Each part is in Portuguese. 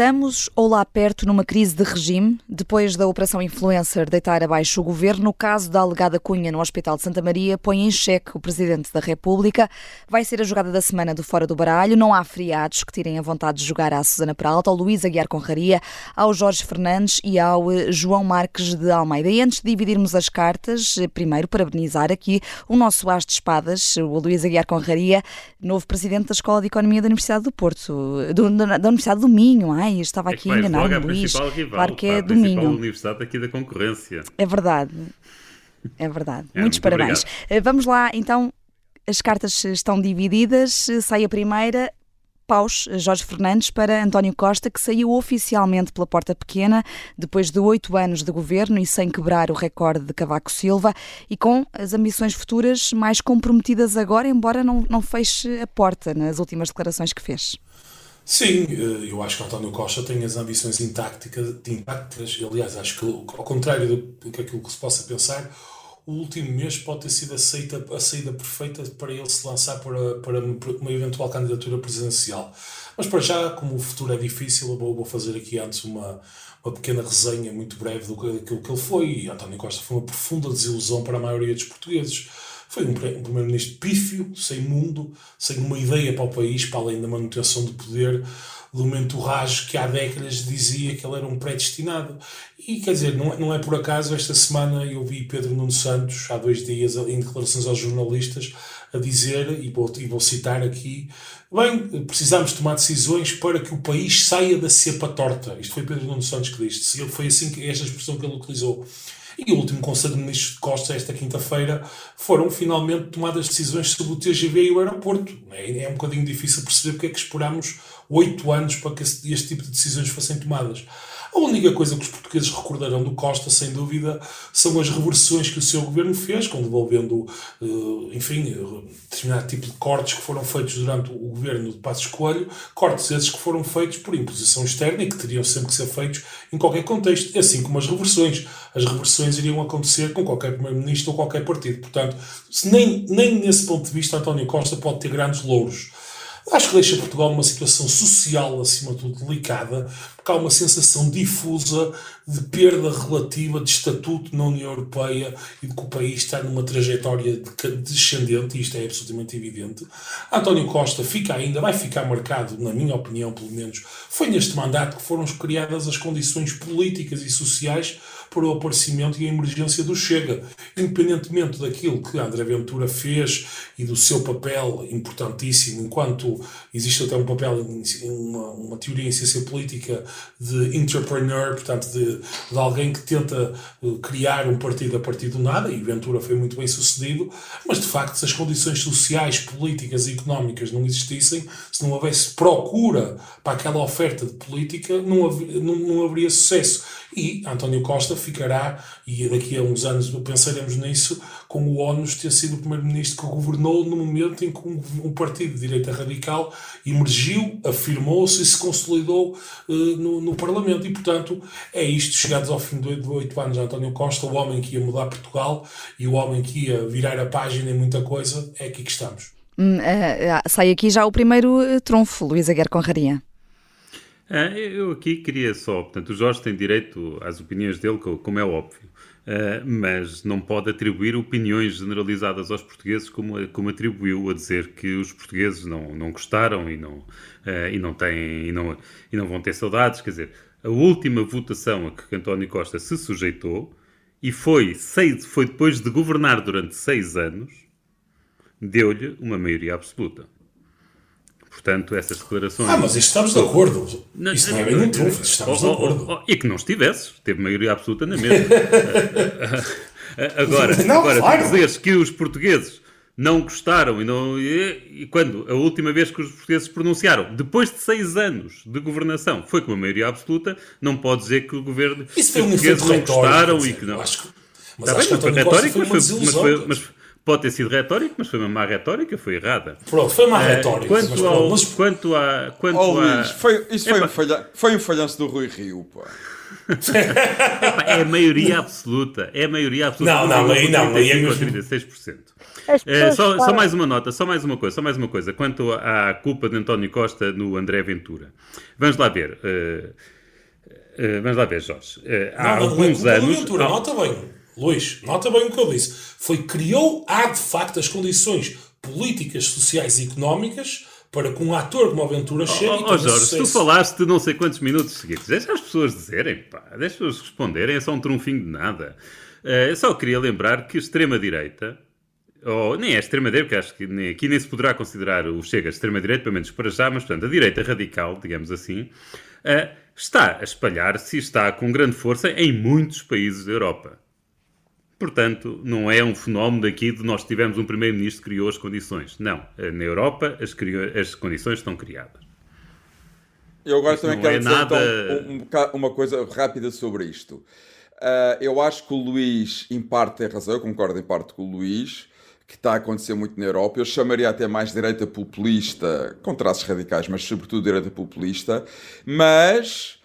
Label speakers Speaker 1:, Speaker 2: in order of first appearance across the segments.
Speaker 1: Estamos ou lá perto numa crise de regime, depois da Operação Influencer deitar abaixo o governo, no caso da alegada cunha no Hospital de Santa Maria, põe em xeque o Presidente da República. Vai ser a jogada da semana do Fora do Baralho. Não há feriados que tirem a vontade de jogar à Susana Peralta, ao Luís Aguiar Conraria, ao Jorge Fernandes e ao eh, João Marques de Almeida. E antes de dividirmos as cartas, eh, primeiro parabenizar aqui o nosso as de espadas, o Luís Aguiar Conraria, novo Presidente da Escola de Economia da Universidade do Porto, do, da, da Universidade do Minho. Ai, estava
Speaker 2: é
Speaker 1: aqui a enganar o Luís.
Speaker 2: Rival,
Speaker 1: claro que é
Speaker 2: a
Speaker 1: do Minho.
Speaker 2: universidade aqui da concorrência.
Speaker 1: É verdade. É verdade.
Speaker 2: É,
Speaker 1: Muitos
Speaker 2: muito
Speaker 1: parabéns.
Speaker 2: obrigado.
Speaker 1: Eh, Vamos lá, então. As cartas estão divididas. Sai a primeira. Paus, Jorge Fernandes, para António Costa, que saiu oficialmente pela porta pequena, depois de oito anos de governo e sem quebrar o recorde de Cavaco Silva, e com as ambições futuras mais comprometidas agora, embora não, não feche a porta nas últimas declarações que fez.
Speaker 3: Sim, eh, eu acho que António Costa tem as ambições intacticas, intactas. Aliás, acho que, ao contrário do que aquilo que se possa pensar, o último mês pode ter sido aceita, a saída perfeita para ele se lançar para, para uma eventual candidatura presidencial. Mas para já, como o futuro é difícil, eu vou, vou fazer aqui antes uma, uma pequena resenha muito breve do daquilo que ele foi. E António Costa foi uma profunda desilusão para a maioria dos portugueses. Foi um, um primeiro-ministro pífio, sem mundo, sem uma ideia para o país, para além da manutenção do poder, do mentorragem que há décadas dizia que ele era um predestinado. E quer dizer, não é, não é por acaso, esta semana eu vi Pedro Nuno Santos, há dois dias, em declarações aos jornalistas, a dizer, e vou, e vou citar aqui, bem, precisamos tomar decisões para que o país saia da cepa torta. Isto foi Pedro Nuno Santos que disse. Foi assim que esta expressão que ele utilizou. E o último Conselho de Ministros de Costa, esta quinta-feira, foram finalmente tomadas decisões sobre o TGV e o aeroporto. É, é um bocadinho difícil perceber porque é que esperámos oito anos para que este, este tipo de decisões fossem tomadas. A única coisa que os portugueses recordarão do Costa, sem dúvida, são as reversões que o seu governo fez, com devolvendo, eh, enfim, eh, determinado tipo de cortes que foram feitos durante o governo de Passos Coelho, cortes esses que foram feitos por imposição externa e que teriam sempre que ser feitos em qualquer contexto, assim como as reversões. As reversões iriam acontecer com qualquer primeiro-ministro ou qualquer partido. Portanto, nem, nem nesse ponto de vista António Costa pode ter grandes louros. Acho que deixa Portugal numa situação social, acima de tudo, delicada, porque há uma sensação difusa de perda relativa de estatuto na União Europeia e de que o país está numa trajetória de- descendente, e isto é absolutamente evidente. António Costa fica ainda, vai ficar marcado, na minha opinião, pelo menos, foi neste mandato que foram criadas as condições políticas e sociais para o aparecimento e a emergência do Chega. Independentemente daquilo que André Ventura fez e do seu papel importantíssimo, enquanto existe até um papel, uma, uma teoria em ciência política de entrepreneur, portanto, de, de alguém que tenta eh, criar um partido a partir do nada, e Ventura foi muito bem sucedido, mas de facto, se as condições sociais, políticas e económicas não existissem, se não houvesse procura para aquela oferta de política, não, hav- não, não haveria sucesso. E António Costa ficará, e daqui a uns anos pensaremos nisso, com o ONU ter sido o primeiro-ministro que governou no momento em que um, um partido de direita radical emergiu, afirmou-se e se consolidou eh, no, no Parlamento. E, portanto, é isto, chegados ao fim de oito anos, António Costa, o homem que ia mudar Portugal e o homem que ia virar a página em muita coisa, é aqui que estamos.
Speaker 1: Hum, eh, ah, sai aqui já o primeiro eh, trunfo, Luís Aguiar Conraria.
Speaker 2: Ah, eu aqui queria só, portanto, o Jorge tem direito às opiniões dele, co- como é óbvio, Ah, mas não pode atribuir opiniões generalizadas aos portugueses como, como atribuiu a dizer que os portugueses não, não gostaram e não, ah, e, não têm, e, não, e não vão ter saudades. Quer dizer, a última votação a que António Costa se sujeitou, e foi, seis, foi depois de governar durante seis anos, deu-lhe uma maioria absoluta. Portanto, essas declarações.
Speaker 3: Ah, mas isto estamos de acordo.
Speaker 2: Não,
Speaker 3: Isso não é bem um trunfo, estamos de
Speaker 2: Oh, oh,
Speaker 3: acordo.
Speaker 2: oh, oh, e que não estivesses, teve maioria absoluta na mesma. agora,
Speaker 3: Não,
Speaker 2: agora
Speaker 3: claro.
Speaker 2: tu dizes que os portugueses não gostaram e, não, e, e quando a última vez que os portugueses se pronunciaram, depois de seis anos de governação, foi com uma maioria absoluta, não pode dizer que o governo
Speaker 3: Isso foi um
Speaker 2: portugueses não
Speaker 3: retórico.
Speaker 2: gostaram e que não.
Speaker 3: Acho que, mas
Speaker 2: Está
Speaker 3: acho
Speaker 2: bem,
Speaker 3: que
Speaker 2: retórico, mas,
Speaker 3: uma
Speaker 2: foi, mas, foi- mas pode ter sido retórico, mas foi uma má retórica, foi errada.
Speaker 3: Pronto, foi uma má uh, retórica.
Speaker 2: Quanto, mas, ao, mas... quanto a. Quanto oh,
Speaker 4: a... Luís, foi, isso foi, um falha, foi um falhanço do Rui Rio, pá.
Speaker 2: é a maioria absoluta. É a maioria absoluta.
Speaker 3: Não, não, aí não. Aí é mesmo...
Speaker 2: 36%. É, só, só, mais uma nota, só mais uma coisa, só mais uma coisa. Quanto à culpa de António Costa no André Ventura. Vamos lá ver. Uh, uh, vamos lá ver, Jorge. Uh, há não, alguns não, anos.
Speaker 3: Ventura, nota bem, Luís, nota bem o que eu disse. Foi criou, há de facto as condições políticas, sociais e económicas para que um ator como Aventura chegue
Speaker 2: oh, oh, Jorge, se tu falaste de não sei quantos minutos seguidos, deixa as pessoas dizerem, pá, deixa as pessoas responderem, é só um trunfinho de nada. Uh, eu só queria lembrar que a extrema-direita, ou nem é extrema-direita, porque acho que nem, aqui nem se poderá considerar o Chega extrema-direita, pelo menos para já, mas portanto a direita radical, digamos assim, uh, está a espalhar-se e está com grande força em muitos países da Europa. Portanto, não é um fenómeno daqui de nós tivemos um primeiro-ministro que criou as condições. Não. Na Europa, as, as condições estão criadas.
Speaker 4: Eu agora isto também quero é dizer nada... então, um, uma coisa rápida sobre isto. Uh, eu acho que o Luís, em parte, tem razão. Eu concordo em parte com o Luís, que está a acontecer muito na Europa. Eu chamaria até mais direita populista, com traços radicais, mas sobretudo direita populista. Mas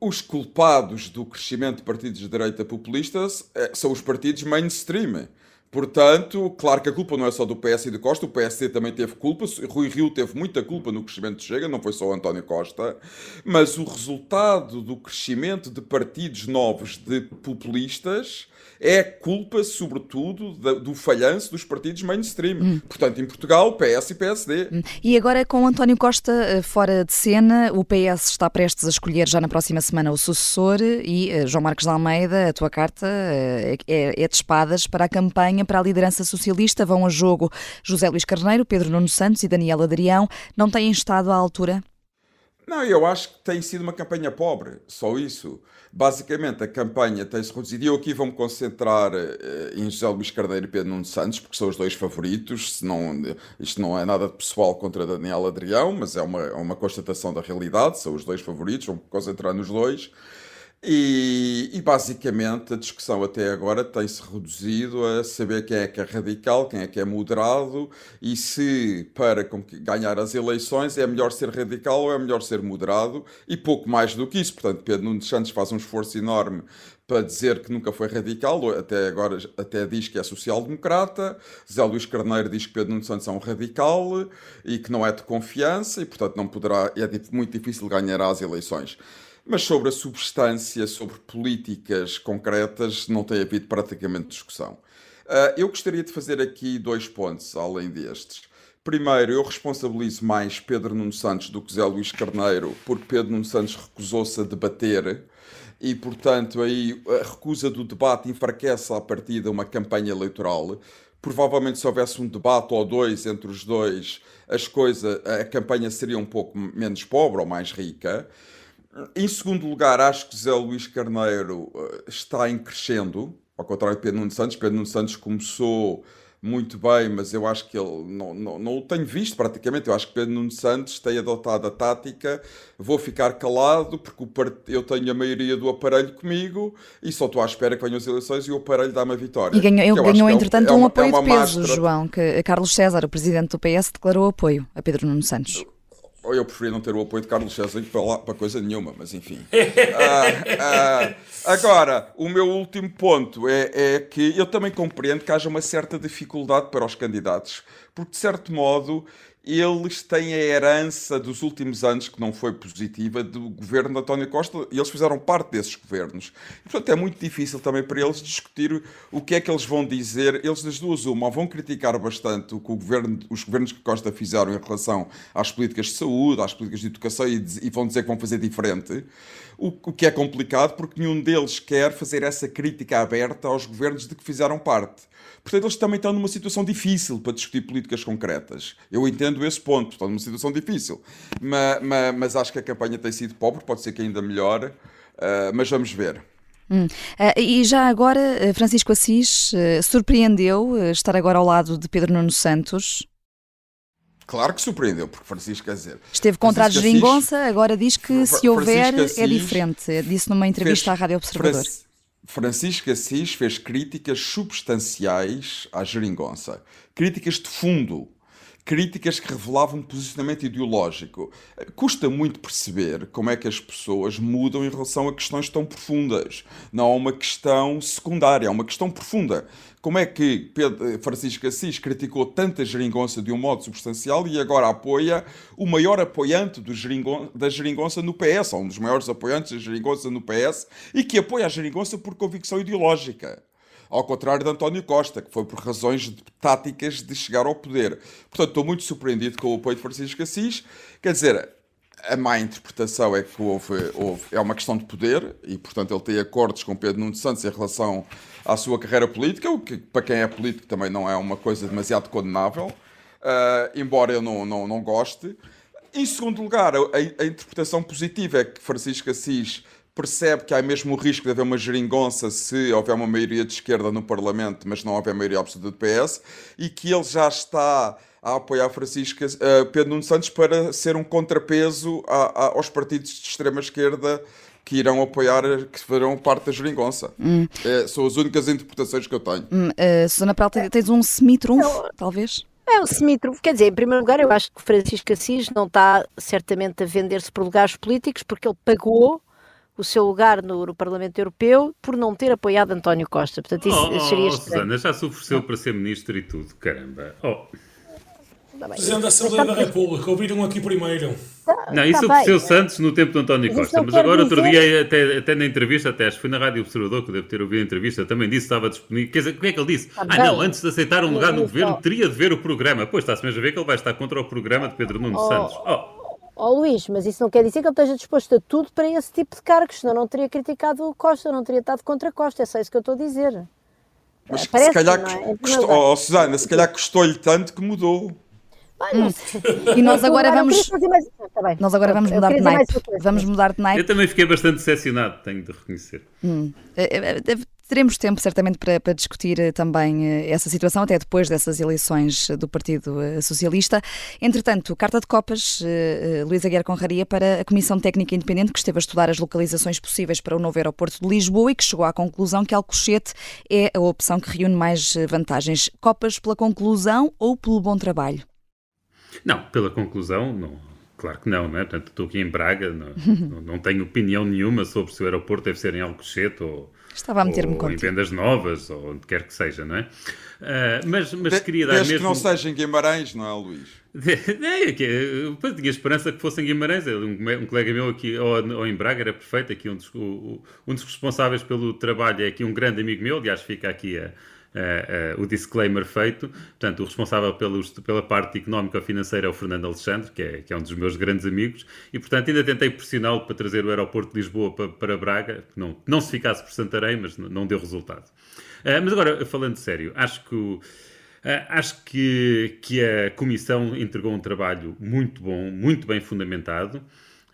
Speaker 4: os culpados do crescimento de partidos de direita populistas eh, são os partidos mainstream. Portanto, claro que a culpa não é só do PS e do Costa, o PSD também teve culpa, Rui Rio teve muita culpa no crescimento de Chega, não foi só o António Costa, mas o resultado do crescimento de partidos novos de populistas é culpa, sobretudo, do falhanço dos partidos mainstream. Hum. Portanto, em Portugal, PS e PSD. Hum.
Speaker 1: E agora, com António Costa eh, fora de cena, o PS está prestes a escolher já na próxima semana o sucessor e, eh, João Marcos de Almeida, a tua carta eh, é, é de espadas para a campanha para a liderança socialista. Vão a jogo José Luís Carneiro, Pedro Nuno Santos e Daniel Adrião. Não têm estado à altura?
Speaker 4: Não, eu acho que tem sido uma campanha pobre, só isso. Basicamente, a campanha tem-se reduzido. E eu aqui vou-me concentrar eh, em José Luís Carneiro e Pedro Nuno Santos, porque são os dois favoritos. Não, isto não é nada pessoal contra Daniel Adrião, mas é uma, é uma constatação da realidade. São os dois favoritos, vou-me concentrar nos dois. E, e, basicamente a discussão até agora tem-se reduzido a saber quem é que é radical, quem é que é moderado e se para ganhar as eleições é melhor ser radical ou é melhor ser moderado e pouco mais do que isso. Portanto, Pedro Nunes Santos faz um esforço enorme para dizer que nunca foi radical, até agora até diz que é social-democrata. Zé Luís Carneiro diz que Pedro Nunes Santos é um radical e que não é de confiança e, portanto, não poderá, é muito difícil ganhar as eleições. Mas sobre a substância, sobre políticas concretas, não tem havido praticamente discussão. Uh, eu gostaria de fazer aqui dois pontos, além destes. Primeiro, eu responsabilizo mais Pedro Nuno Santos do que Zé Luís Carneiro, porque Pedro Nuno Santos recusou-se a debater e, portanto, aí a recusa do debate enfraquece a partir de uma campanha eleitoral. Provavelmente, se houvesse um debate ou dois entre os dois, as coisas, a campanha seria um pouco menos pobre ou mais rica. Em segundo lugar, acho que Zé Luís Carneiro eh, está em crescendo, ao contrário de Pedro Nuno Santos. Pedro Nuno Santos começou muito bem, mas eu acho que ele não, não, não o tenho visto praticamente. Eu acho que Pedro Nuno Santos tem adotado a tática: vou ficar calado porque part... eu tenho a maioria do aparelho comigo e só estou à espera que venham as eleições e o aparelho dá uma vitória.
Speaker 1: E ganhou, ganhou é entretanto, é um, um apoio é de peso, máscara... João, que Carlos César, o presidente do PS, declarou apoio a Pedro Nuno Santos
Speaker 4: ou eu preferia não ter o apoio de Carlos César para, para coisa nenhuma, mas enfim. ah, ah, agora, o meu último ponto é, é que eu também compreendo que haja uma certa dificuldade para os candidatos, porque de certo modo eles têm a herança dos últimos anos, que não foi positiva, do governo de António Costa, e eles fizeram parte desses governos. E, portanto, é muito difícil também para eles discutir o que é que eles vão dizer. Eles, das duas, uma, vão criticar bastante o que o governo, os governos que Costa fizeram em relação às políticas de saúde, às políticas de educação, e, e vão dizer que vão fazer diferente. O, o que é complicado, porque nenhum deles quer fazer essa crítica aberta aos governos de que fizeram parte. Portanto, eles também estão numa situação difícil para discutir políticas concretas. Eu entendo esse ponto, estão numa situação difícil. Mas, mas, mas acho que a campanha tem sido pobre, pode ser que ainda melhor, uh, mas vamos ver.
Speaker 1: Hum. Uh, e já agora, eh, Francisco Assis uh, surpreendeu estar agora ao lado de Pedro Nuno Santos?
Speaker 4: Claro que surpreendeu, porque Francisco quer dizer.
Speaker 1: Esteve contra Francisco a geringonça, agora diz que se houver é Assis é diferente. Disse numa entrevista fez, à Rádio Observador.
Speaker 4: Francisco Assis fez críticas substanciais à geringonça, críticas de fundo, críticas que revelavam um posicionamento ideológico. Custa muito perceber como é que as pessoas mudam em relação a questões tão profundas. Não é uma questão secundária, é uma questão profunda. Como é que Pedro, Francisco Assis criticou tanta geringonça de um modo substancial e agora apoia o maior apoiante geringon, da geringonça no PS, ou um dos maiores apoiantes da geringonça no PS, e que apoia a geringonça por convicção ideológica? Ao contrário de António Costa, que foi por razões táticas de chegar ao poder. Portanto, estou muito surpreendido com o apoio de Francisco Assis. Quer dizer, a má interpretação é que houve, houve, é uma questão de poder e, portanto, ele tem acordos com Pedro Nuno Santos em relação à sua carreira política, o que para quem é político também não é uma coisa demasiado condenável, uh, embora eu não, não, não goste. Em segundo lugar, a, a, interpretação positiva é que Francisco Assis percebe que há mesmo o risco de haver uma geringonça se houver uma maioria de esquerda no Parlamento, mas não houver maioria absoluta do PS, e que ele já está a apoiar Francisco uh, Pedro Nuno Santos para ser um contrapeso a, a, aos partidos de extrema-esquerda que irão apoiar, que farão parte da geringonça. Hum. É, são as únicas interpretações que eu tenho.
Speaker 1: Hum, uh, Susana Peralta, tens um semi-trunfo, talvez?
Speaker 5: É um semi-trunfo. Quer dizer, em primeiro lugar, eu acho que Francisco Assis não está certamente a vender-se por lugares políticos porque ele pagou o seu lugar no, no, Parlamento Europeu por não ter apoiado António Costa. Portanto, isso
Speaker 2: oh,
Speaker 5: seria
Speaker 2: oh, Susana, já se ofereceu para ser ministro e tudo, caramba. Oh.
Speaker 3: Tá Presidente da Assembleia da República, ouviram aqui primeiro.
Speaker 2: Tá, não, isso tá ofereceu Santos no tempo de António Costa, mas agora dizer... outro dia, até, até na entrevista, até acho que foi na Rádio Observador, que deve ter ouvido a entrevista, também disse que estava disponível. Quer dizer, como é que ele disse? Tá ah, não, antes de aceitar um lugar no governo, teria de ver o programa. Pois está-se mesmo a ver que ele vai estar contra o programa de Pedro Nuno oh. Santos. Oh.
Speaker 5: Ó oh, Luís, mas isso não quer dizer que ele esteja disposto a tudo para esse tipo de cargos, senão não teria criticado o Costa, não teria estado contra Costa, é só isso que eu estou a dizer.
Speaker 4: Mas Parece, se calhar, é? custou, oh, Susana, se calhar custou-lhe tanto que mudou.
Speaker 1: Hum. E nós agora vamos. Mais... Tá nós agora vamos mudar de night. Vamos mudar de night.
Speaker 2: Eu também fiquei bastante decepcionado, tenho de reconhecer.
Speaker 1: Hum. Teremos tempo, certamente, para, para, discutir eh, também eh, essa situação, até depois dessas eleições do Partido eh, Socialista. Entretanto, carta de copas, Luísa Guerra Conraria, para a Comissão Técnica Independente, que esteve a estudar as localizações possíveis para o novo aeroporto de Lisboa e que chegou à conclusão que Alcochete é a opção que reúne mais vantagens. Copas pela conclusão ou pelo bom trabalho?
Speaker 2: Não, pela conclusão, não. Claro que não, não é? Portanto, estou aqui em Braga, não, não tenho opinião nenhuma sobre se o aeroporto deve ser em Alcochete ou
Speaker 1: Estava a meter-me
Speaker 2: contigo. em vendas novas, ou onde quer que seja, não é? Uh, mas, mas queria dar mesmo...
Speaker 4: que não seja em Guimarães, não é, Luís?
Speaker 2: É, é, tinha esperança que fosse em Guimarães. Um, um colega meu aqui, ou, ou, em Braga, era perfeito. Aqui um dos, o, um dos responsáveis pelo trabalho é aqui um grande amigo meu. Aliás, fica aqui a, uh, uh, o disclaimer feito. Portanto, o responsável pelos, pela parte económica financeira é o Fernando Alexandre, que é, que é um dos meus grandes amigos, e portanto ainda tentei pressioná-lo para trazer o aeroporto de Lisboa para, para Braga, que não, não se ficasse por Santarém, mas não deu resultado. Uh, mas agora, falando sério, acho que o, acho que, que a Comissão entregou um trabalho muito bom, muito bem fundamentado.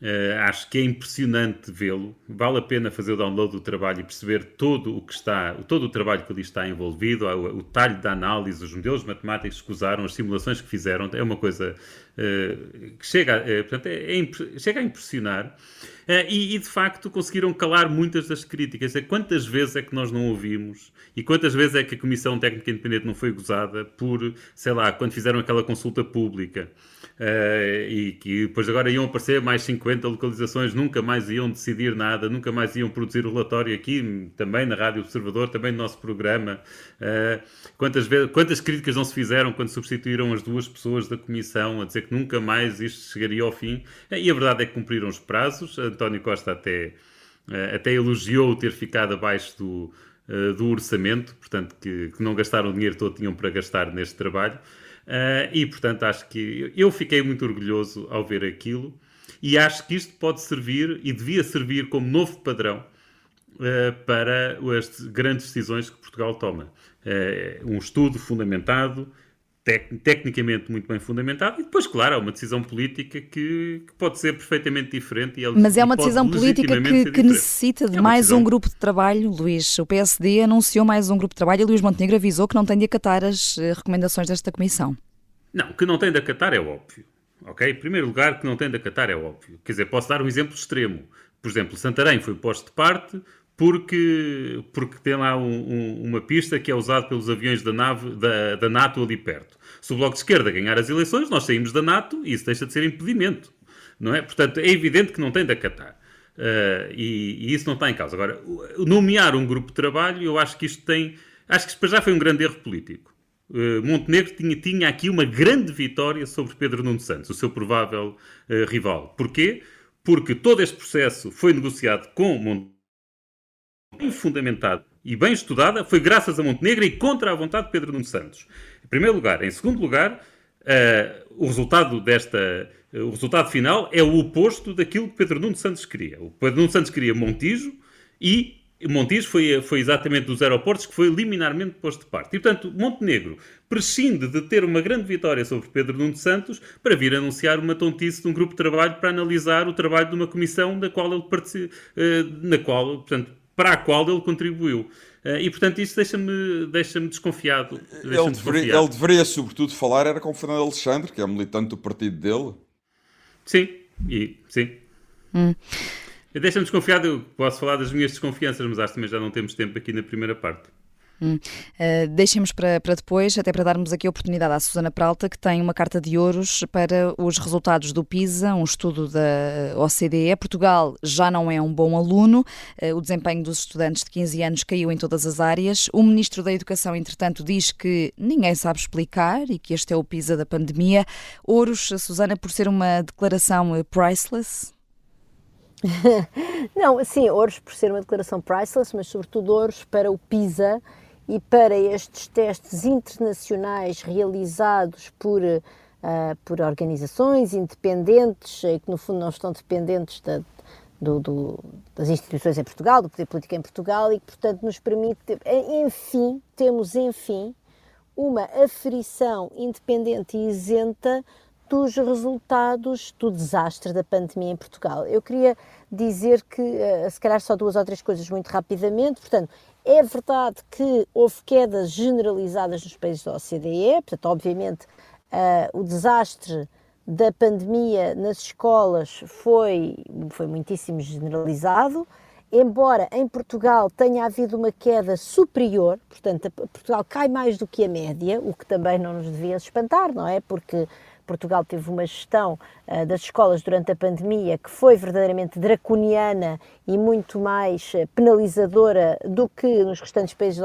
Speaker 2: Uh, acho que é impressionante vê-lo. Vale a pena fazer o download do trabalho e perceber todo o que está, todo o trabalho que ali está envolvido, o, o talho da análise, os modelos matemáticos que usaram, as simulações que fizeram. É uma coisa que chega, uh, portanto, é, é, chega a impressionar. E, e, de facto conseguiram calar muitas das críticas. É quantas vezes é que nós não ouvimos e quantas vezes é que a Comissão Técnica Independente não foi gozada por, sei lá, quando fizeram aquela consulta pública. E que depois agora iam aparecer mais 50 localizações, nunca mais iam decidir nada, nunca mais iam produzir o relatório aqui, também na Rádio Observador, também no nosso programa. Quantas, vezes, quantas críticas não se fizeram quando substituíram as duas pessoas da Comissão a dizer que nunca mais isto chegaria ao fim? E a verdade é que cumpriram os prazos. António Costa até, até elogiou ter ficado abaixo do, do orçamento, portanto, que, que não gastaram o dinheiro todo tinham para gastar neste trabalho. Uh, e, portanto, acho que eu fiquei muito orgulhoso ao ver aquilo e acho que isto pode servir e devia servir como novo padrão para as grandes decisões que Portugal toma. Um estudo fundamentado, tec tecnicamente muito bem fundamentado, e depois, claro, há uma decisão política que, que pode ser perfeitamente diferente. E
Speaker 1: Mas é uma decisão política que, que necessita de é mais decisão... um grupo de trabalho, Luís. O PSD anunciou mais um grupo de trabalho e Luís Montenegro avisou que não tem de acatar as eh, recomendações desta comissão.
Speaker 2: Não, que não tem de acatar é óbvio. Ok? Em primeiro lugar, que não tem de acatar é óbvio. Quer dizer, posso dar um exemplo extremo. Por exemplo, Santarém foi posto de parte porque, porque tem lá um, um, uma pista que é usada pelos aviões da, nave, da, da NATO ali perto. Se o Bloco de Esquerda ganhar as eleições, nós saímos da NATO e isso deixa de ser impedimento. Não é? Portanto, é evidente que não tem de acatar. Uh, e, e, isso não está em causa. Agora, nomear um grupo de trabalho, eu acho que isto tem. Acho que isto já foi um grande erro político. Uh, Montenegro tinha, tinha, aqui uma grande vitória sobre Pedro Nuno Santos, o seu provável uh, rival. Porquê? Porque todo este processo foi negociado com Montenegro, bem fundamentado e bem estudada, foi graças a Montenegro e contra a vontade de Pedro Nuno Santos. Em primeiro lugar. Em segundo lugar, o resultado desta o resultado final é o oposto daquilo que Pedro Nuno Santos queria. O Pedro Nuno Santos queria Montijo e Montijo foi, foi exatamente dos aeroportos que foi liminarmente posto de parte. E, portanto, Montenegro prescinde de ter uma grande vitória sobre Pedro Nuno Santos para vir anunciar uma tontice de um grupo de trabalho para analisar o trabalho de uma comissão da qual ele eh, na qual, portanto, para a qual ele contribuiu. Eh, e, portanto, isso deixa-me deixa desconfiado. Deixa
Speaker 4: ele, deveria, ele deveria, sobretudo, falar era com o Fernando Alexandre, que é militante do partido dele.
Speaker 2: Sim, e, sim. Hum. Deixa-me desconfiado, posso falar das minhas desconfianças, mas acho que também já não temos tempo aqui na primeira parte.
Speaker 1: Hum. Uh, deixemos para, para depois, até para darmos aqui a oportunidade à Susana Peralta, que tem uma carta de ouros para os resultados do PISA, um estudo da OCDE. Portugal já não é um bom aluno, uh, o desempenho dos estudantes de 15 anos caiu em todas as áreas. O Ministro da Educação, entretanto, diz que ninguém sabe explicar e que este é o PISA da pandemia. Ouros, Susana, por ser uma declaração priceless?
Speaker 5: não, sim, ouros por ser uma declaração priceless, mas sobretudo ouros para o PISA e para estes testes internacionais realizados por, uh, por organizações independentes, eh, que no fundo não estão dependentes da, do, do, das instituições em Portugal, do poder político em Portugal e que, portanto, nos permite, eh, enfim, temos, enfim, uma aferição independente e isenta dos resultados do desastre da pandemia em Portugal. Eu queria dizer que, se calhar, só duas ou três coisas muito rapidamente. Portanto, é verdade que houve quedas generalizadas nos países da OCDE, portanto, obviamente, uh, o desastre da pandemia nas escolas foi, foi muitíssimo generalizado, embora em Portugal tenha havido uma queda superior, portanto, Portugal cai mais do que a média, o que também não nos devia espantar, não é? Porque Portugal teve uma gestão uh, das escolas durante a pandemia que foi verdadeiramente draconiana e muito mais uh, penalizadora do que nos restantes países.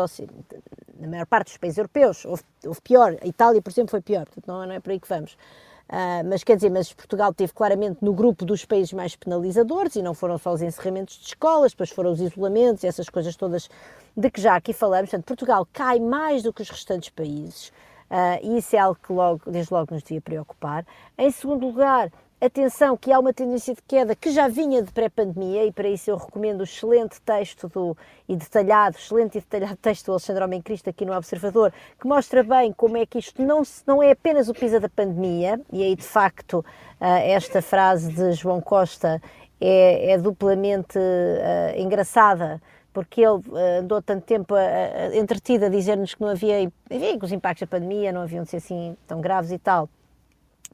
Speaker 5: Na maior parte dos países europeus, houve, houve pior. A Itália, por exemplo, foi pior, portanto, não, não é por aí que vamos. Uh, mas quer dizer, mas Portugal teve claramente no grupo dos países mais penalizadores e não foram só os encerramentos de escolas, depois foram os isolamentos e essas coisas todas de que já aqui falamos. Portanto, Portugal cai mais do que os restantes países. Uh, e isso é algo que logo, desde logo nos devia preocupar. Em segundo lugar, atenção que há uma tendência de queda que já vinha de pré-pandemia e para isso eu recomendo o excelente texto do, e detalhado, excelente e detalhado texto do Alexandre Homem Cristo aqui no Observador, que mostra bem como é que isto não, não é apenas o PISA da pandemia, e aí de facto uh, esta frase de João Costa é, é duplamente uh, engraçada, porque ele uh, andou tanto tempo uh, entretido a dizer-nos que não havia, enfim, que os impactos da pandemia não haviam de ser assim tão graves e tal,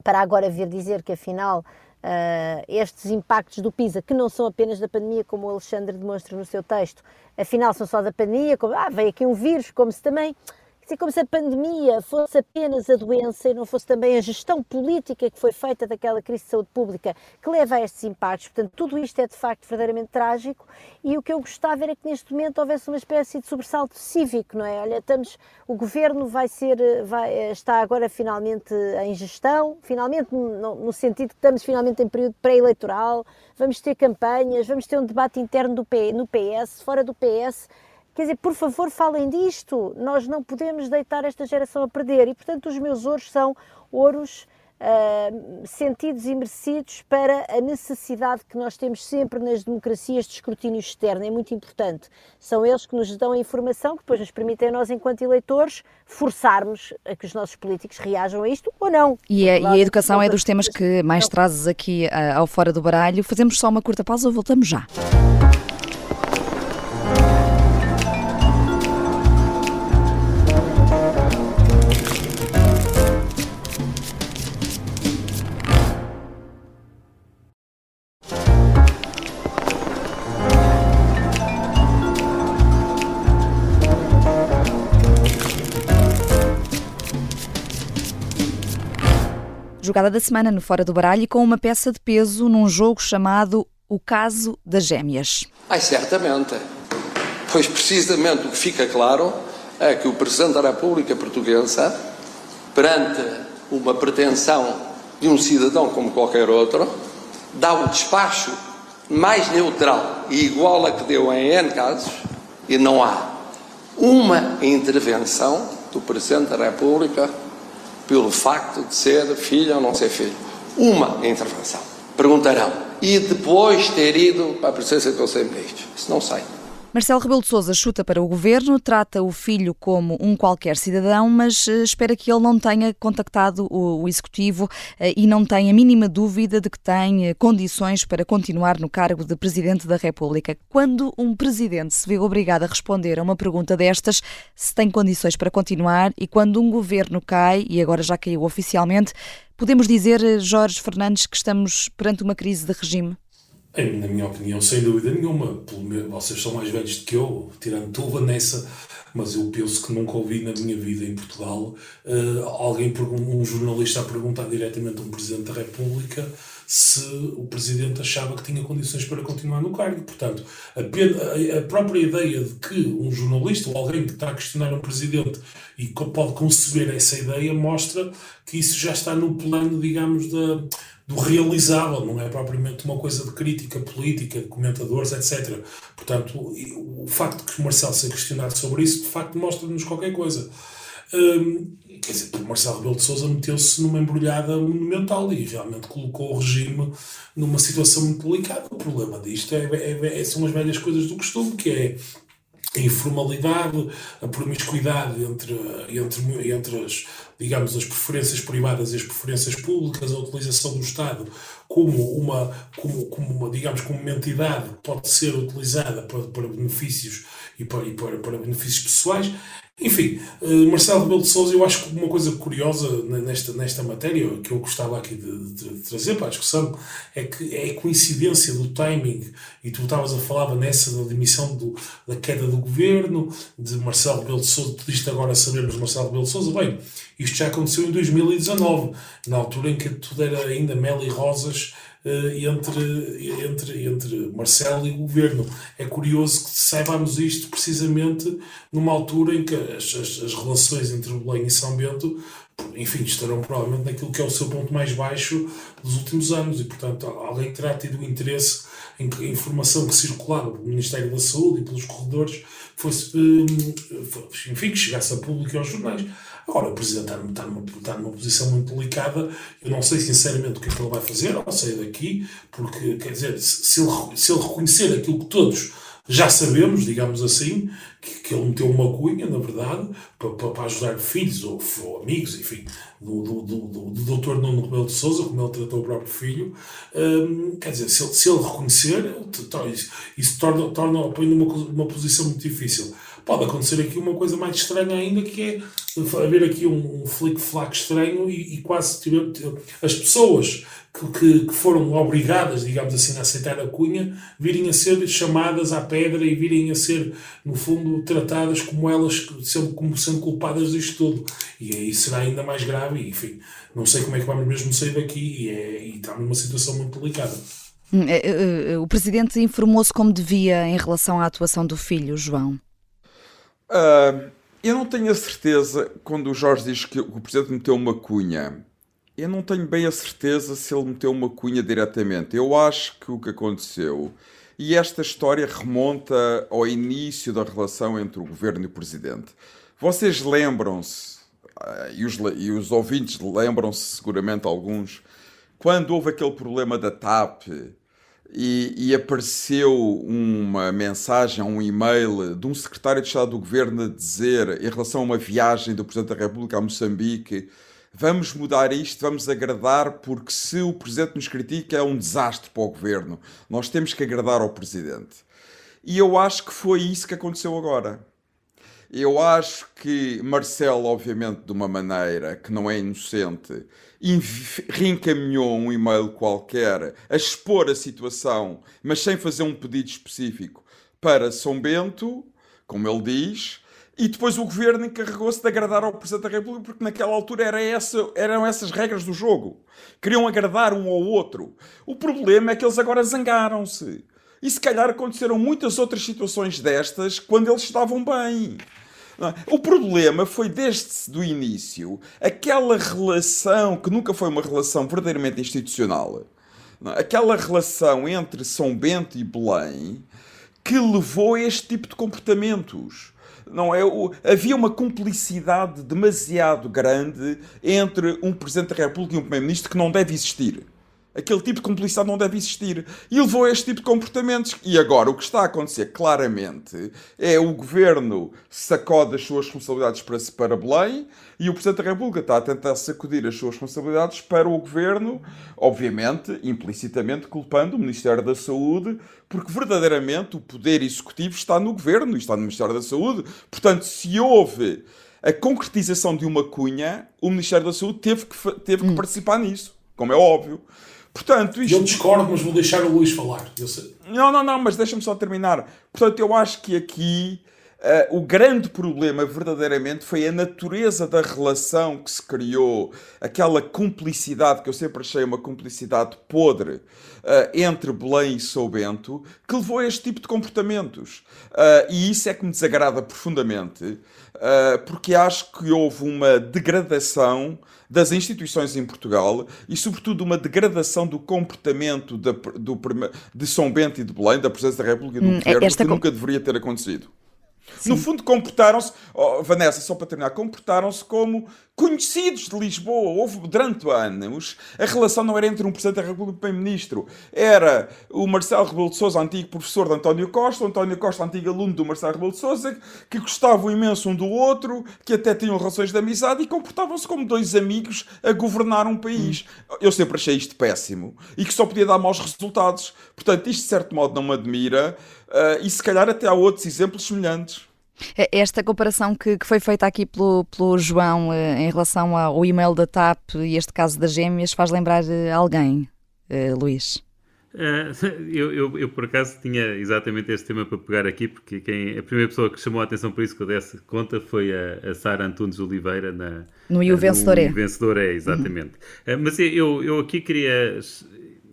Speaker 5: para agora vir dizer que afinal uh, estes impactos do PISA, que não são apenas da pandemia, como o Alexandre demonstra no seu texto, afinal são só da pandemia, como, ah, veio aqui um vírus, como se também Assim como se a pandemia fosse apenas a doença e não fosse também a gestão política que foi feita daquela crise de saúde pública que leva a estes impactos. Portanto, tudo isto é de facto verdadeiramente trágico e o que eu gostava era que neste momento houvesse uma espécie de sobressalto cívico, não é? Olha, estamos, o governo vai ser, vai, está agora finalmente em gestão, finalmente no, no sentido que estamos finalmente em período pré-eleitoral, vamos ter campanhas, vamos ter um debate interno do P, no PS, fora do PS Quer dizer, por favor, falem disto. Nós não podemos deitar esta geração a perder. E, portanto, os meus ouros são ouros uh, sentidos e merecidos para a necessidade que nós temos sempre nas democracias de escrutínio externo. É muito importante. São eles que nos dão a informação que depois nos permitem a nós, enquanto eleitores, forçarmos a que os nossos políticos reajam a isto ou não.
Speaker 1: E a, e a educação é dos temas que mais trazes aqui uh, ao Fora do Baralho. Fazemos só uma curta pausa, voltamos já. Jogada da semana no Fora do Baralho e com uma peça de peso num jogo chamado O Caso das Gêmeas.
Speaker 6: Ai, certamente. Pois precisamente o que fica claro é que o Presidente da República Portuguesa, perante uma pretensão de um cidadão como qualquer outro, dá o despacho mais neutral e igual a que deu em N casos, e não há uma intervenção do Presidente da República pelo facto de ser filho ou não ser filho. Uma intervenção. Perguntarão, e depois ter ido para a presença do Conselho de Ministros? Isso não sei.
Speaker 1: Marcelo Rebelo de Sousa chuta para o governo, trata o filho como um qualquer cidadão, mas eh, espera que ele não tenha contactado o, executivo eh, e não tenha a mínima dúvida de que tem eh, condições para continuar no cargo de presidente da República. Quando um presidente se vê obrigado a responder a uma pergunta destas, se tem condições para continuar e quando um governo cai, e agora já caiu oficialmente, podemos dizer, Jorge Fernandes, que estamos perante uma crise de regime?
Speaker 3: Na minha opinião, sem dúvida nenhuma, vocês são mais velhos do que eu, tirando tu, Vanessa, mas eu penso que nunca ouvi na minha vida em Portugal uh, alguém, um jornalista a perguntar diretamente a um Presidente da República se o Presidente achava que tinha condições para continuar no cargo. Portanto, a própria ideia de que um jornalista ou alguém que está a questionar um Presidente e pode conceber essa ideia mostra que isso já está no plano, digamos, da do realizável, não é propriamente uma coisa de crítica política, de comentadores, etc. Portanto, o, facto de que o Marcelo seja questionado sobre isso, de facto, mostra-nos qualquer coisa. Hum, quer dizer, o Marcelo Rebelo de Sousa meteu-se numa embrulhada monumental e realmente colocou o regime numa situação muito delicada. O problema disto é, é, é, são as velhas coisas do costume, que é a informalidade, a promiscuidade entre, entre, entre as, digamos, as preferências privadas e as preferências públicas, a utilização do Estado como uma, como, como uma digamos, como uma entidade que pode ser utilizada para, para benefícios e para, e para, para benefícios pessoais, enfim, eh, Marcelo Rebelo de Sousa, eu acho que uma coisa curiosa nesta, nesta matéria, que eu gostava aqui de, de, trazer para a discussão, é que é a coincidência do timing, e tu estavas a falar nessa da demissão do, da queda do governo, de Marcelo Rebelo de Sousa, tu diste agora sabermos Marcelo Rebelo de Sousa, bem, isto já aconteceu em 2019, na altura em que tudo era ainda mel e rosas, eh, entre, entre, entre Marcelo e o governo. É curioso que saibamos isto precisamente numa altura em que as, as, as relações entre Belém e São Bento enfim, estarão provavelmente naquilo que é o seu ponto mais baixo dos últimos anos e, portanto, alguém terá tido interesse em que a informação que circulava pelo Ministério da Saúde e pelos corredores fosse, eh, enfim, que chegasse a público e aos jornais. Agora, o Presidente está, está, numa, está numa posição muito delicada. Eu não sei sinceramente o que é que ele vai fazer ao sair daqui, porque, quer dizer, se ele, se ele reconhecer aquilo que todos já sabemos, digamos assim, que, que ele meteu uma cunha, na verdade, para, para, ajudar filhos ou, ou amigos, enfim, do, do, do, do, do Dr. Nuno Rebelo de Souza, como ele tratou o próprio filho. Hum, quer dizer, se ele, se ele reconhecer, isso, isso torna, torna põe numa, numa posição muito difícil. Pode acontecer aqui uma coisa mais estranha ainda, que é haver aqui um, um flick-flack estranho e, e quase tiver, as pessoas que, que, que, foram obrigadas, digamos assim, a aceitar a cunha, virem a ser chamadas à pedra e virem a ser, no fundo, tratadas como elas, sendo, como sendo culpadas disto tudo. E aí será ainda mais grave, enfim, não sei como é que vamos mesmo sair daqui e, é, e está numa situação muito delicada.
Speaker 1: Hum, é, é, é, o Presidente informou-se como devia em relação à atuação do filho, João?
Speaker 4: Uh, eu não tenho a certeza, quando o Jorge diz que o Presidente meteu uma cunha, eu não tenho bem a certeza se ele meteu uma cunha diretamente. Eu acho que o que aconteceu, e esta história remonta ao início da relação entre o governo e o presidente. Vocês lembram-se, ah, e os, e os ouvintes lembram-se seguramente alguns, quando houve aquele problema da TAP e, e, apareceu uma mensagem, um e-mail de um secretário de Estado do Governo a dizer, em relação a uma viagem do Presidente da República a Moçambique, vamos mudar isto, vamos agradar, porque se o Presidente nos critica é um desastre para o Governo. Nós temos que agradar ao Presidente. E eu acho que foi isso que aconteceu agora. Eu acho que Marcelo, obviamente, de uma maneira que não é inocente, reencaminhou um e-mail qualquer a expor a situação, mas sem fazer um pedido específico para São Bento, como ele diz, e depois o governo encarregou-se de agradar ao Presidente da República, porque naquela altura era essa, eram essas regras do jogo. Queriam agradar um ao outro. O problema é que eles agora zangaram-se. E se calhar aconteceram muitas outras situações destas quando eles estavam bem. É? O problema foi desde o início aquela relação que nunca foi uma relação verdadeiramente institucional, é? aquela relação entre São Bento e Belém que levou a este tipo de comportamentos. Não é? Havia uma cumplicidade demasiado grande entre um Presidente da República e um Primeiro-Ministro que não deve existir. Aquele tipo de cumplicidade não deve existir. E levou a este tipo de comportamentos. E agora o que está a acontecer claramente é o governo sacode as suas responsabilidades para, para Belém e o Presidente da República está a tentar sacudir as suas responsabilidades para o governo, obviamente, implicitamente culpando o Ministério da Saúde, porque verdadeiramente o poder executivo está no governo e está no Ministério da Saúde. Portanto, se houve a concretização de uma cunha, o Ministério da Saúde teve que, teve que hum. participar nisso, como é óbvio. Portanto,
Speaker 3: isto... Eu discordo, mas vou deixar o Luís falar.
Speaker 4: Não, não, não, mas deixa-me só terminar. Portanto, eu acho que aqui uh, o grande problema verdadeiramente foi a natureza da relação que se criou, aquela cumplicidade que eu sempre achei uma cumplicidade podre uh, entre Belém e São Bento, que levou a este tipo de comportamentos. Uh, e isso é que me desagrada profundamente, porque acho que houve uma degradação das instituições em Portugal e, sobretudo, uma degradação do comportamento da, do, de São Bento e de Belém, da Presidência da República e do hum, Governo, que nunca deveria ter acontecido. Sim. No fundo, comportaram-se, oh, Vanessa, só para terminar, comportaram-se como conhecidos de Lisboa. Houve, durante anos, a relação não era entre um Presidente da República e um Primeiro-Ministro. Era o Marcelo Rebelo de Sousa, antigo professor de António Costa, o António Costa, antigo aluno do Marcelo Rebelo de Sousa, que gostavam imenso um do outro, que até tinham relações de amizade e comportavam-se como dois amigos a governar um país. Hum. Eu sempre achei isto péssimo e que só podia dar maus resultados. Portanto, isto de certo modo não me admira uh, e se calhar até há outros exemplos semelhantes.
Speaker 1: É, esta comparação que, que, foi feita aqui pelo, pelo João eh, em relação ao e-mail da TAP e este caso das gêmeas faz lembrar eh, alguém, uh, Luís?
Speaker 2: Eu, eu, eu, por acaso tinha exatamente este tema para pegar aqui, porque quem, a primeira pessoa que chamou a atenção por isso que eu desse conta foi a, a Sara Antunes Oliveira na,
Speaker 1: no E o Vencedor é.
Speaker 2: Vencedor é, exatamente. Uhum. Uh, mas eu, eu aqui queria,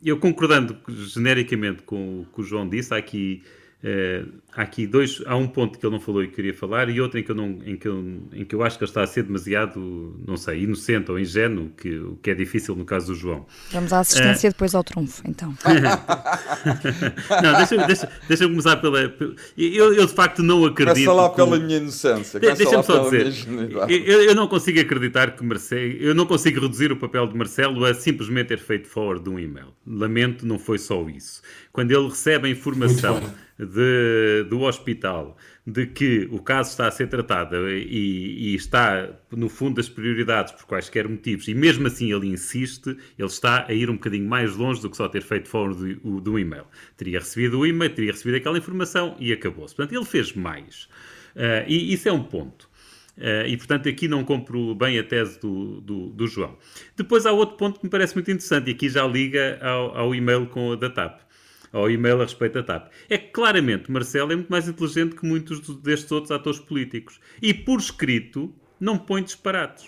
Speaker 2: eu concordando genericamente com o que o João disse, há aqui Uh, há aqui dois, há um ponto que ele não falou e que queria falar e outro em que eu, não, em que eu, em que eu acho que ele está a ser demasiado, não sei, inocente ou ingênuo, que, o que é difícil no caso do João.
Speaker 1: Vamos à assistência uh, depois ao trunfo, então.
Speaker 2: não, deixa-me deixa, deixa começar pela... Eu, eu, de facto não acredito...
Speaker 4: Começa lá pela minha inocência. De,
Speaker 2: deixa-me só dizer, eu, eu, não consigo acreditar que Marcelo, eu não consigo reduzir o papel de Marcelo a simplesmente ter feito forward de um e-mail. Lamento, não foi só isso. Quando ele recebe a informação de, do hospital de que o caso está a ser tratado e, e, está, no fundo, das prioridades por quaisquer motivos, e mesmo assim ele insiste, ele está a ir um bocadinho mais longe do que só ter feito forward do, do e-mail. Teria recebido o e-mail, teria recebido aquela informação e acabou-se. Portanto, ele fez mais. Uh, e isso é um ponto. Uh, e, portanto, aqui não compro bem a tese do, do, do, João. Depois há outro ponto que me parece muito interessante, e aqui já liga ao, ao e-mail com a da TAP ao e-mail a respeito da TAP. É que claramente Marcelo é muito mais inteligente que muitos destes outros atores políticos. E por escrito não põe disparates.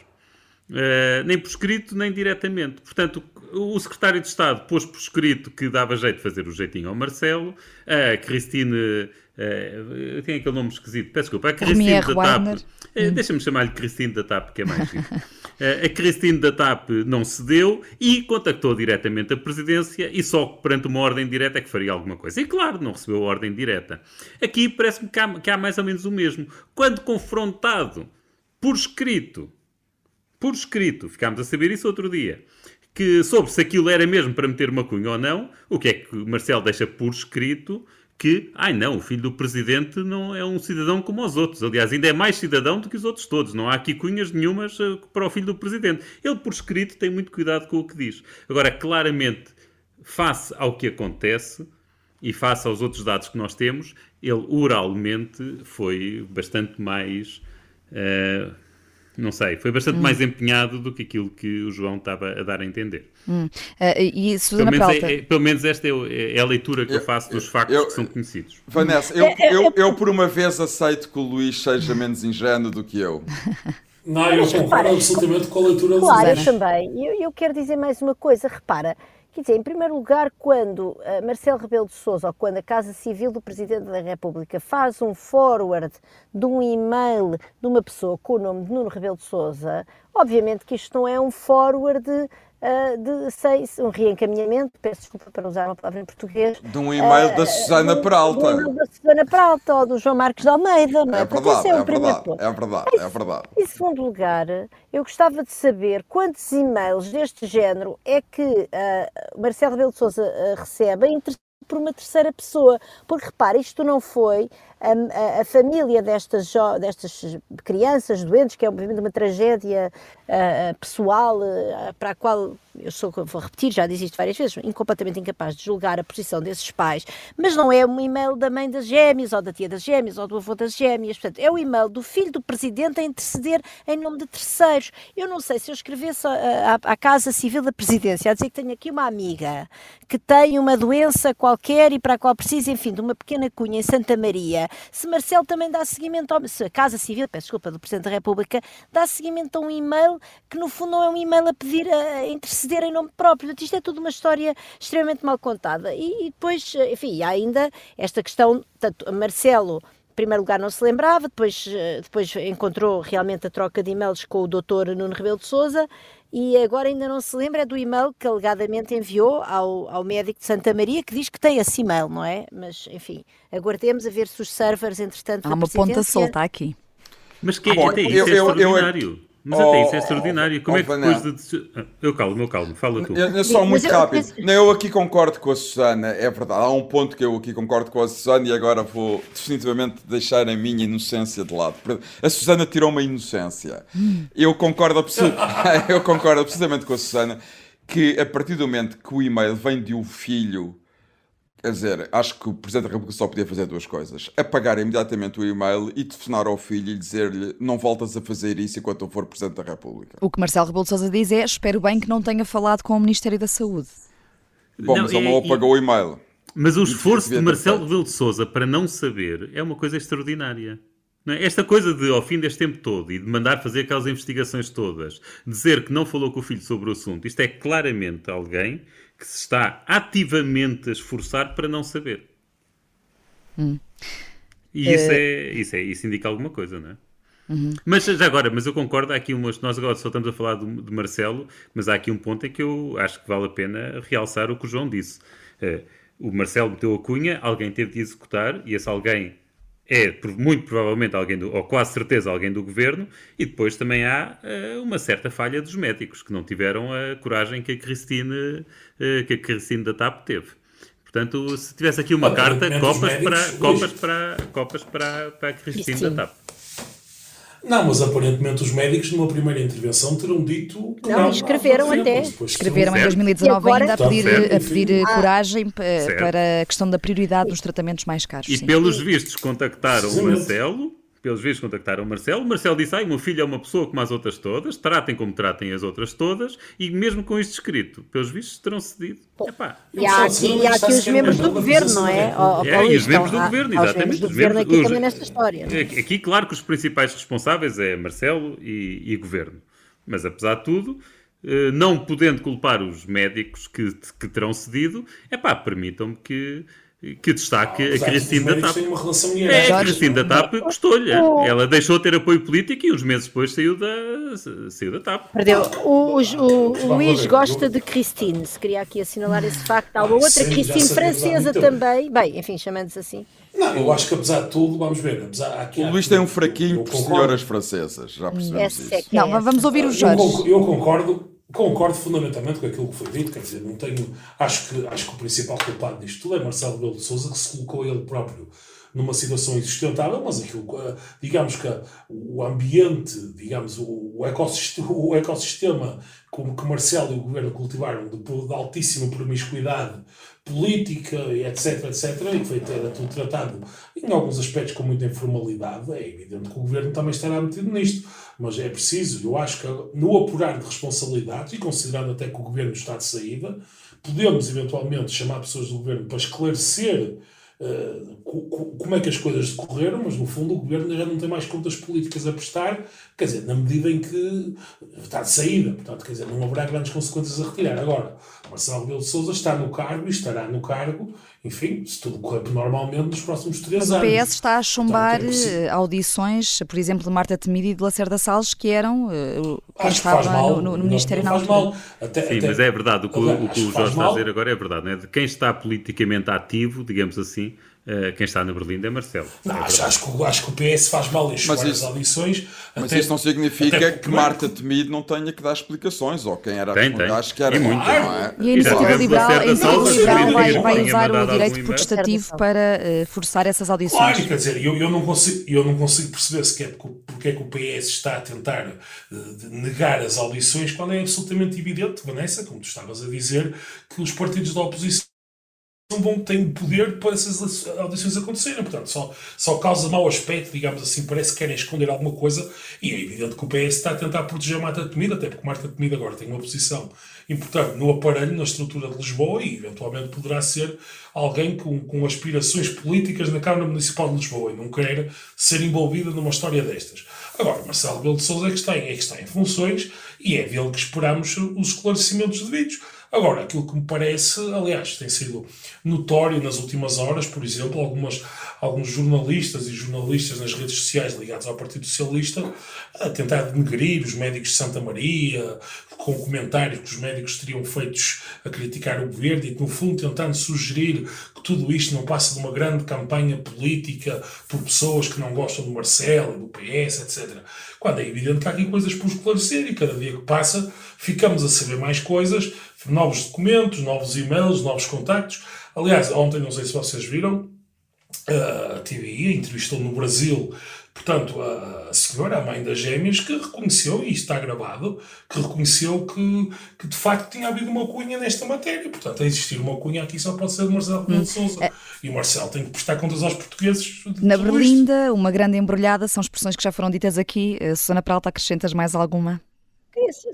Speaker 2: Uh, nem por escrito, nem diretamente. Portanto, o secretário de Estado pôs por escrito que dava jeito de fazer o jeitinho ao Marcelo, a Cristine. Uh, tem aquele nome esquisito, peço desculpa. A Cristine da TAP. Uh, Deixa-me chamar-lhe Cristine da TAP, que é mais uh, A Cristine da TAP não cedeu e contactou diretamente a presidência e só perante uma ordem direta é que faria alguma coisa. E claro, não recebeu a ordem direta. Aqui parece-me que, que há mais ou menos o mesmo. Quando confrontado por escrito por escrito, ficámos a saber isso outro dia, que sobre se aquilo era mesmo para meter uma cunha ou não, o que é que Marcelo deixa por escrito que, ai não, o filho do presidente não é um cidadão como os outros. Aliás, ainda é mais cidadão do que os outros todos. Não há aqui cunhas nenhumas eh, para o filho do presidente. Ele, por escrito, tem muito cuidado com o que diz. Agora, claramente, face ao que acontece e face aos outros dados que nós temos, ele oralmente foi bastante mais. Uh, não sei, foi bastante hum. mais empenhado do que aquilo que o João estava a dar a entender.
Speaker 1: Hum. Uh, e Susana
Speaker 2: pelo,
Speaker 1: menos
Speaker 2: é, é, pelo menos esta é, é, a leitura que eu, eu faço dos factos eu, que são conhecidos.
Speaker 4: Vanessa, eu, eu, eu, por uma vez aceito que o Luís seja menos ingênuo do que eu.
Speaker 3: Não, eu concordo absolutamente com a leitura
Speaker 5: do Claro, eu também. Eu, eu quero dizer mais uma coisa. Repara, Quer dizer, em primeiro lugar, quando uh, Marcelo Rebelo de Sousa ou quando a Casa Civil do Presidente da República faz um forward de um e-mail de uma pessoa com o nome de Nuno Rebelo de Sousa, obviamente que isto não é um forward uh, de seis, um reencaminhamento, peço desculpa para usar uma palavra em português.
Speaker 4: De um e-mail uh, da Susana Peralta. De um
Speaker 5: e-mail da Susana Peralta ou do João Marcos de Almeida, não é?
Speaker 4: É verdade, é, é, verdade, é verdade, é verdade.
Speaker 5: Em segundo lugar, eu gostava de saber quantos e-mails deste género é que uh, Marcelo Rebelo de Sousa recebe por uma terceira pessoa. Porque repara, isto não foi a, a, família destas, destas crianças doentes, que é obviamente uma tragédia uh, pessoal uh, para a qual eu sou, vou repetir, já disse isto várias vezes, completamente incapaz de julgar a posição desses pais, mas não é um e-mail da mãe das gêmeas, ou da tia das gêmeas, ou do avô das gêmeas, portanto, é o e-mail do filho do presidente a interceder em nome de terceiros. Eu não sei se eu escrevesse à Casa Civil da Presidência a dizer que tenho aqui uma amiga que tem uma doença qualquer e para a qual precisa, enfim, de uma pequena cunha em Santa Maria, se Marcelo também dá seguimento, ao, se a Casa Civil, peço desculpa, do Presidente da República, dá seguimento a um e-mail que no fundo não é um e-mail a pedir a interceder em nome próprio. Portanto, isto é tudo uma história extremamente mal contada. E, e depois, enfim, há ainda esta questão, tanto Marcelo em primeiro lugar não se lembrava, depois, depois encontrou realmente a troca de e-mails com o doutor Nuno Rebelo de Sousa e agora ainda não se lembra do e-mail que alegadamente enviou ao, ao médico de Santa Maria, que diz que tem esse e-mail, não é? Mas, enfim, aguardemos a ver se os servers, entretanto,
Speaker 1: Há uma ponta solta aqui.
Speaker 2: Mas que, ah, bom, até isso eu, é extraordinário. Eu, eu, mas oh, até isso é extraordinário. Como oh, é que depois de. Ah, eu calmo, meu calmo, fala tu.
Speaker 4: Eu, eu só muito eu, rápido. Eu, eu aqui concordo com a Susana, é verdade. Há um ponto que eu aqui concordo com a Susana e agora vou definitivamente deixar a minha inocência de lado. A Susana tirou uma inocência. Eu concordo, eu concordo absolutamente com a Susana que a partir do momento que o e-mail vem de um filho Quer dizer, acho que o Presidente da República só podia fazer duas coisas: apagar imediatamente o e-mail e telefonar ao filho e dizer-lhe não voltas a fazer isso enquanto eu for Presidente da República.
Speaker 1: O que Marcelo Rebelo de Sousa diz é: espero bem que não tenha falado com o Ministério da Saúde.
Speaker 4: Bom, não, mas ele não apagou e, o e-mail.
Speaker 2: Mas o esforço de Marcelo Rebelo de Sousa para não saber é uma coisa extraordinária. É? Esta coisa de, ao fim deste tempo todo, e de mandar fazer aquelas investigações todas, dizer que não falou com o filho sobre o assunto, isto é claramente alguém que se está ativamente a esforçar para não saber. Hum. E isso, é... é... isso, é, isso indica alguma coisa, não é? Uhum. Mas já agora, mas eu concordo, há aqui umas. Nós agora só estamos a falar de, de, Marcelo, mas há aqui um ponto em que eu acho que vale a pena realçar o que o João disse. Uh, o Marcelo meteu a cunha, alguém teve de executar, e esse alguém é muito provavelmente alguém do, ou quase certeza alguém do governo, e depois também há uh, uma certa falha dos médicos que não tiveram a coragem que a Cristine, uh, que a Cristine da TAP teve. Portanto, se tivesse aqui uma carta, copas, para, copas, para, copas para, para a Cristine da TAP.
Speaker 3: Não, mas aparentemente os médicos numa primeira intervenção terão dito.
Speaker 5: Não, não escreveram não, até.
Speaker 1: Escreveram em 2019 ainda a pedir, a pedir ah. coragem para a questão da prioridade dos tratamentos mais caros.
Speaker 2: E
Speaker 1: sim.
Speaker 2: pelos vistos contactaram sim, o Marcelo pelos vistos contactaram o Marcelo. O Marcelo disse: Ai, meu filho é uma pessoa como as outras todas, tratem como tratem as outras todas, e mesmo com isto escrito, pelos vistos terão cedido.
Speaker 5: Epá. E há aqui, e há aqui os membros do governo, não é?
Speaker 2: é, e os membros do governo, exatamente. Os
Speaker 5: governo aqui também nesta história. É?
Speaker 2: Aqui, claro que os principais responsáveis é Marcelo e, e governo. Mas apesar de tudo eh, não podendo culpar os médicos que, que terão cedido, é pá, permitam-me que que destaque ah, a Cristina da TAP. É, a Cristina da TAP custou-lhe. Ela deixou de ter apoio político e uns meses depois saiu da, saiu da TAP.
Speaker 5: Perdeu. O, o, o, o Luís gosta de Christine, se queria aqui assinalar esse facto. Há uma outra Sim, Christine francesa também. Bem, enfim, chamando-se assim.
Speaker 3: Não, eu acho que apesar de tudo, vamos ver. Apesar, aqui,
Speaker 4: o Luís tem um fraquinho por senhoras francesas, já percebemos
Speaker 1: isso. É não, vamos ouvir o Jorge.
Speaker 3: Eu, eu concordo Concordo fundamentalmente com aquilo que foi dito, quer dizer, não tenho. Acho que, acho que o principal culpado disto tudo é Marcelo Rebelo de Souza, que se colocou ele próprio numa situação insustentável, mas aquilo, digamos que o ambiente, digamos, o ecossistema, o ecossistema como que Marcelo e o governo cultivaram de, de altíssima promiscuidade política, etc, etc, e foi era tudo tratado em alguns aspectos com muita informalidade, é evidente que o governo também estará metido nisto, mas é preciso, eu acho que no apurar de responsabilidades, e considerando até que o governo está de saída, podemos eventualmente chamar pessoas do governo para esclarecer uh, como é que as coisas decorreram, mas no fundo o governo já não tem mais contas políticas a prestar, quer dizer, na medida em que está de saída, portanto, quer dizer, não haverá grandes consequências a retirar. Agora, Marcelo Rebelo de Sousa está no cargo e estará no cargo enfim, se tudo correr normalmente nos próximos três
Speaker 1: anos.
Speaker 3: Mas
Speaker 1: o PS está a chumbar eh, audições, por exemplo, de Marta Temido e de Lacerda Salles, que eram uh, quem estava
Speaker 3: mal,
Speaker 1: no, no, Ministério
Speaker 3: não,
Speaker 1: não na altura.
Speaker 2: Até, Sim, até, mas é verdade, o que, o, que o Jorge está a dizer agora é verdade, não é? De quem está politicamente ativo, digamos assim, Uh, quem está na Berlim é Marcelo.
Speaker 3: Não, é acho, acho, que, acho que o PS faz mal em chamar as audições.
Speaker 4: Mas até, isso não significa que Marta Temido não tenha que dar explicações, ou quem era
Speaker 2: tem, tem.
Speaker 4: acho que era
Speaker 2: muito,
Speaker 1: não é? E a Iniciativa Liberal, a iniciativa liberal vai, vai usar o direito protestativo para uh, forçar essas audições.
Speaker 3: Claro, quer dizer, eu, eu, não, consigo, eu não consigo perceber sequer porque é que o PS está a tentar uh, negar as audições quando é absolutamente evidente, Vanessa, como tu estavas a dizer, que os partidos da oposição vão têm poder para essas audições acontecerem. Portanto, só, só causa mau aspecto, digamos assim, parece que querem esconder alguma coisa e é evidente que o PS está a tentar proteger a Marta Temida, até porque Marta Temida agora tem uma posição importante no aparelho, na estrutura de Lisboa e eventualmente poderá ser alguém com, com aspirações políticas na Câmara Municipal de Lisboa e não queira ser envolvida numa história destas. Agora, Marcelo Belo de Sousa é que está em, é que está em funções e é dele que esperamos os esclarecimentos devidos. Agora, aquilo que me parece, aliás, tem sido notório nas últimas horas, por exemplo, algumas, alguns jornalistas e jornalistas nas redes sociais ligados ao Partido Socialista a tentar denegrir os médicos de Santa Maria, com comentários que os médicos teriam feitos a criticar o governo e no fundo, tentando sugerir que tudo isto não passa de uma grande campanha política por pessoas que não gostam do Marcelo do PS, etc. Quando é evidente que há aqui coisas por esclarecer e cada dia que passa ficamos a saber mais coisas novos documentos, novos e-mails, novos contactos. Aliás, ontem, não sei se vocês viram, a TVI entrevistou no Brasil, portanto, a senhora, a mãe das gêmeas, que reconheceu, e está gravado, que reconheceu que, que de facto tinha havido uma cunha nesta matéria. Portanto, a existir uma cunha aqui só pode ser de Marcelo Rebelo de hum. Sousa. É. E o Marcelo tem que prestar contas aos portugueses.
Speaker 1: Na Berlinda, uma grande embrulhada, são expressões que já foram ditas aqui. Eh, Susana Peralta, acrescentas mais alguma?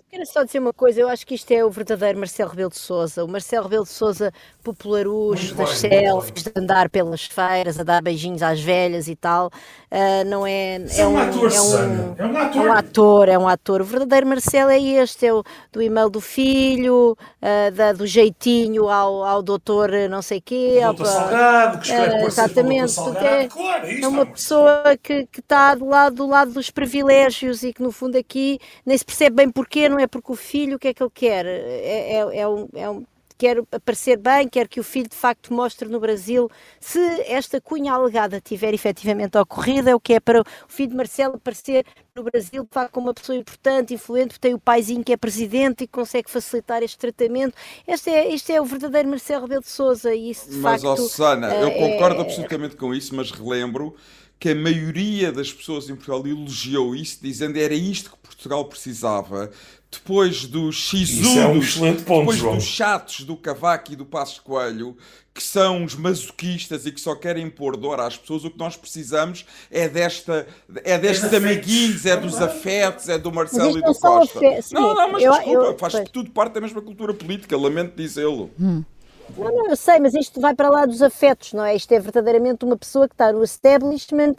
Speaker 5: Quero só dizer uma coisa, eu acho que isto é o verdadeiro Marcelo Rebelo de Sousa. O Marcelo Rebelo de Sousa popularucho, das selfies, de andar pelas feiras, a dar beijinhos às velhas e tal. Uh, não é,
Speaker 3: é, é, um, ator, é, um, é um ator,
Speaker 5: é um ator. É um ator, O verdadeiro Marcelo é este, é o do e-mail do filho, uh, da, do jeitinho ao, ao doutor não sei quê.
Speaker 3: O doutor Salgado, que escreve uh,
Speaker 5: Exatamente,
Speaker 3: Salgado.
Speaker 5: É,
Speaker 3: claro, é,
Speaker 5: é uma pessoa que, que está do lado, do lado dos privilégios e que no fundo aqui nem se percebe bem porquê, não é porque o filho, o que é que ele quer? É, é, é um, é um quer aparecer bem, quer que o filho de facto mostre no Brasil se esta cunha alegada tiver efetivamente ocorrido, é o que é para o filho de Marcelo aparecer no Brasil de facto como uma pessoa importante, influente, tem o paizinho que é presidente e consegue facilitar este tratamento. Este é, este é o verdadeiro Marcelo Rebelo de Sousa e isso de
Speaker 4: mas,
Speaker 5: facto... Mas,
Speaker 4: oh, Susana, eu é... concordo absolutamente com isso, mas relembro que a maioria das pessoas em Portugal elogiou isso, dizendo era isto que Portugal precisava. Depois dos X1,
Speaker 3: é um excelente ponto,
Speaker 4: depois
Speaker 3: João.
Speaker 4: dos chatos do Cavaco e do Passos Coelho, que são os masoquistas e que só querem pôr dor às pessoas, o que nós precisamos é desta é destes é amiguinhos, é dos afetos, é do Marcelo e do Costa. Não, não, mas eu, desculpa, eu, faz eu, tudo parte da mesma cultura política, lamento dizê-lo. Hum.
Speaker 5: Não, não, eu sei, mas isto vai para lá dos afetos, não é? Isto é verdadeiramente uma pessoa que está no establishment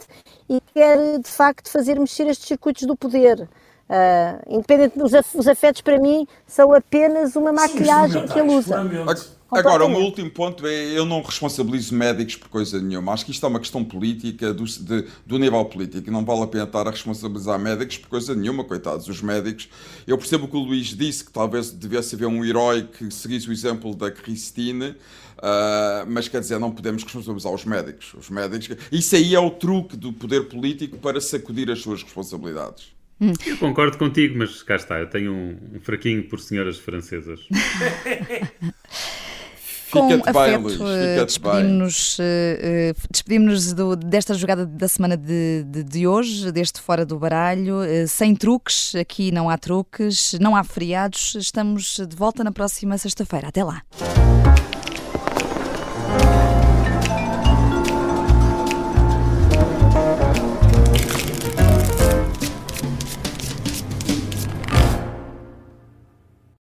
Speaker 5: e quer, de facto, fazer mexer estes circuitos do poder. Uh, independente dos os afetos, para mim, são apenas uma maquilhagem que ele usa.
Speaker 4: Agora, o meu último ponto é: eu não responsabilizo médicos por coisa nenhuma. Acho que isto é uma questão política, do, de, do nível político. Não vale a pena estar a responsabilizar médicos por coisa nenhuma, coitados, os médicos. Eu percebo o que o Luís disse, que talvez devesse haver um herói que seguisse o exemplo da Cristine. Uh, mas quer dizer, não podemos responsabilizar os médicos. Os médicos. Isso aí é o truque do poder político para sacudir as suas responsabilidades.
Speaker 2: Hum. Eu concordo contigo, mas cá está, eu tenho um, um fraquinho por senhoras francesas.
Speaker 1: com afeto, despedimos-nos despedimos desta jogada da semana de, de, de, hoje, deste Fora do Baralho, sem truques, aqui não há truques, não há feriados, estamos de volta na próxima sexta-feira. Até lá.